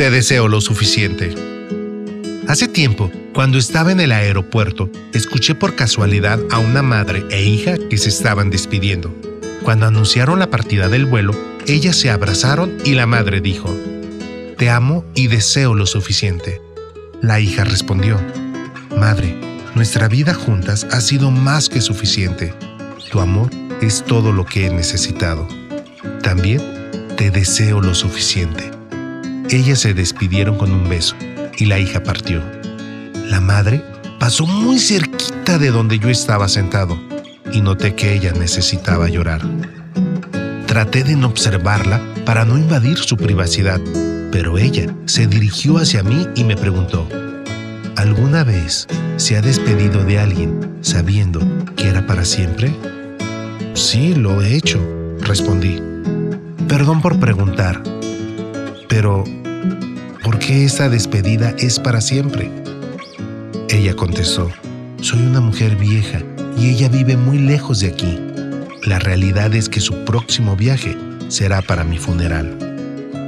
Te deseo lo suficiente. Hace tiempo, cuando estaba en el aeropuerto, escuché por casualidad a una madre e hija que se estaban despidiendo. Cuando anunciaron la partida del vuelo, ellas se abrazaron y la madre dijo, Te amo y deseo lo suficiente. La hija respondió, Madre, nuestra vida juntas ha sido más que suficiente. Tu amor es todo lo que he necesitado. También te deseo lo suficiente. Ellas se despidieron con un beso y la hija partió. La madre pasó muy cerquita de donde yo estaba sentado y noté que ella necesitaba llorar. Traté de no observarla para no invadir su privacidad, pero ella se dirigió hacia mí y me preguntó, ¿alguna vez se ha despedido de alguien sabiendo que era para siempre? Sí, lo he hecho, respondí. Perdón por preguntar, pero ¿por qué esa despedida es para siempre? Ella contestó, soy una mujer vieja y ella vive muy lejos de aquí. La realidad es que su próximo viaje será para mi funeral.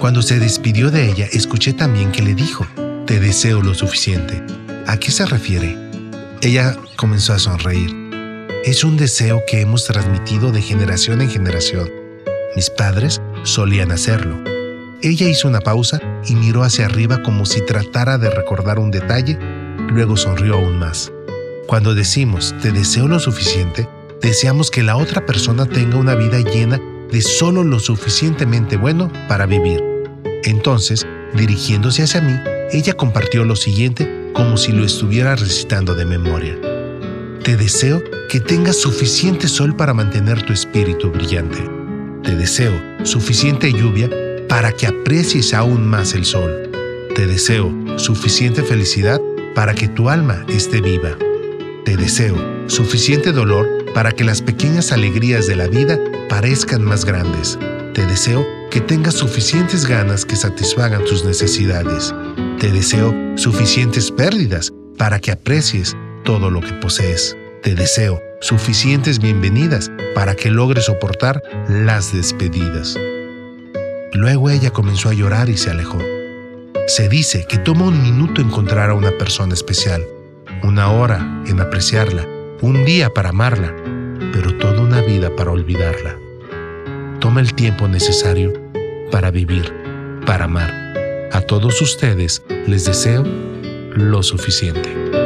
Cuando se despidió de ella, escuché también que le dijo, te deseo lo suficiente. ¿A qué se refiere? Ella comenzó a sonreír. Es un deseo que hemos transmitido de generación en generación. Mis padres solían hacerlo. Ella hizo una pausa y miró hacia arriba como si tratara de recordar un detalle, luego sonrió aún más. Cuando decimos te deseo lo suficiente, deseamos que la otra persona tenga una vida llena de solo lo suficientemente bueno para vivir. Entonces, dirigiéndose hacia mí, ella compartió lo siguiente como si lo estuviera recitando de memoria. Te deseo que tengas suficiente sol para mantener tu espíritu brillante. Te deseo suficiente lluvia para que aprecies aún más el sol. Te deseo suficiente felicidad para que tu alma esté viva. Te deseo suficiente dolor para que las pequeñas alegrías de la vida parezcan más grandes. Te deseo que tengas suficientes ganas que satisfagan tus necesidades. Te deseo suficientes pérdidas para que aprecies todo lo que posees. Te deseo suficientes bienvenidas para que logres soportar las despedidas. Luego ella comenzó a llorar y se alejó. Se dice que toma un minuto encontrar a una persona especial, una hora en apreciarla, un día para amarla, pero toda una vida para olvidarla. Toma el tiempo necesario para vivir, para amar. A todos ustedes les deseo lo suficiente.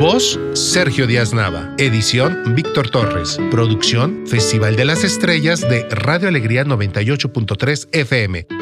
Voz Sergio Díaz Nava. Edición Víctor Torres. Producción Festival de las Estrellas de Radio Alegría 98.3 FM.